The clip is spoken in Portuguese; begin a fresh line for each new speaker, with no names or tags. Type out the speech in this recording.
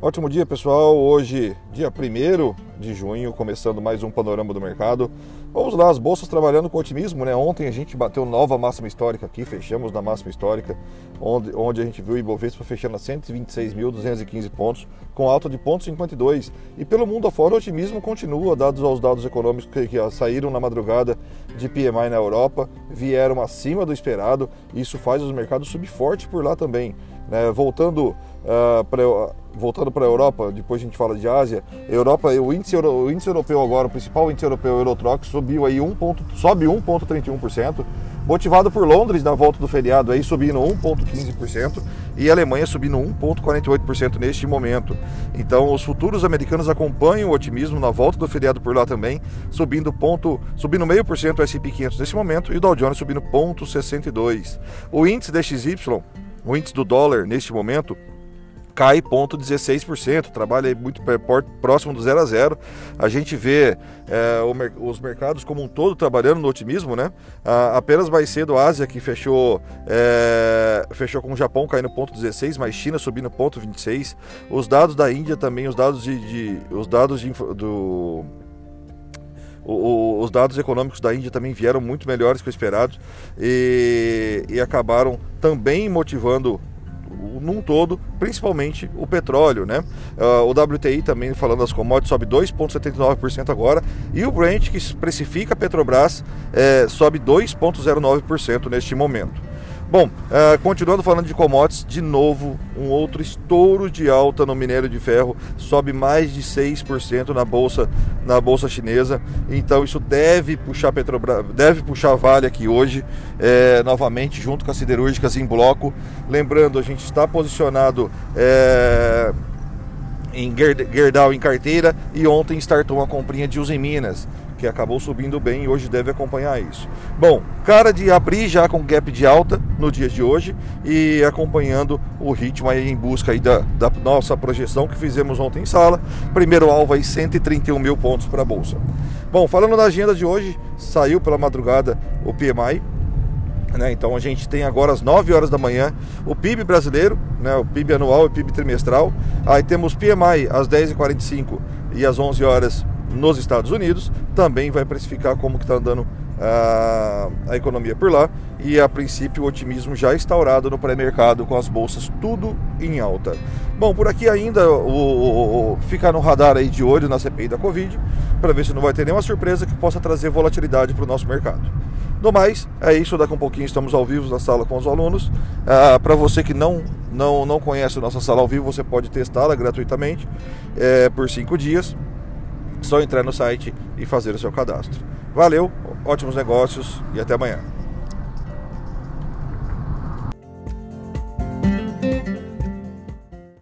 Ótimo dia, pessoal. Hoje, dia 1 de junho, começando mais um panorama do mercado. Vamos lá, as bolsas trabalhando com otimismo, né? Ontem a gente bateu nova máxima histórica aqui, fechamos na máxima histórica, onde, onde a gente viu o Ibovespa fechando a 126.215 pontos, com alta de 0,52. E pelo mundo afora, o otimismo continua, dados aos dados econômicos que, que saíram na madrugada de PMI na Europa, vieram acima do esperado. Isso faz os mercados subir forte por lá também. Né? Voltando uh, ah, para voltando para a Europa, depois a gente fala de Ásia, Europa, o índice, o índice europeu agora, o principal índice europeu, Eurotrox, subiu aí 1 ponto, sobe 1,31%, motivado por Londres na volta do feriado aí subindo 1,15% e a Alemanha subindo 1,48% neste momento. Então os futuros americanos acompanham o otimismo na volta do feriado por lá também, subindo ponto, subindo meio por cento o S&P 500 nesse momento e o Dow Jones subindo 0,62. O índice DXY, o índice do dólar neste momento cai 0,16%, trabalha muito próximo do zero a zero. A gente vê é, os mercados como um todo trabalhando no otimismo, né? Apenas mais cedo a Ásia que fechou, é, fechou com o Japão caindo 0,16, mas China subindo 0,26. Os dados da Índia também, os dados de, de os dados de, do os dados econômicos da Índia também vieram muito melhores que o esperado e, e acabaram também motivando num todo, principalmente o petróleo, né? Uh, o WTI também, falando das commodities, sobe 2,79% agora e o Brent, que precifica a Petrobras, é, sobe 2,09% neste momento. Bom, uh, continuando falando de commodities, de novo, um outro estouro de alta no minério de ferro, sobe mais de 6% na bolsa, na bolsa chinesa. Então isso deve puxar Petrobras, deve puxar Vale aqui hoje, é, novamente junto com as siderúrgicas em bloco. Lembrando, a gente está posicionado é, em Gerdau em carteira e ontem startou uma comprinha de Uzi Minas que acabou subindo bem e hoje deve acompanhar isso. Bom, cara de abrir já com gap de alta no dia de hoje e acompanhando o ritmo aí em busca aí da, da nossa projeção que fizemos ontem em sala. Primeiro alvo aí 131 mil pontos para a bolsa. Bom, falando na agenda de hoje, saiu pela madrugada o PMI, né? Então a gente tem agora às 9 horas da manhã o PIB brasileiro, né? o PIB anual e PIB trimestral. Aí temos PMI às 10h45 e às 11 horas nos Estados Unidos, também vai precificar como está andando a, a, economia por lá e a princípio o otimismo já instaurado no pré-mercado com as bolsas tudo em alta. Bom, por aqui ainda o, o, o, ficar no radar aí de olho na CPI da Covid para ver se não vai ter nenhuma surpresa que possa trazer volatilidade para o nosso mercado. No mais, é isso. Daqui um pouquinho estamos ao vivo na sala com os alunos. Ah, para você que não, não, não conhece a nossa sala ao vivo, você pode testá-la gratuitamente é, por cinco dias. Só entrar no site e fazer o seu cadastro. Valeu, ótimos negócios e até amanhã.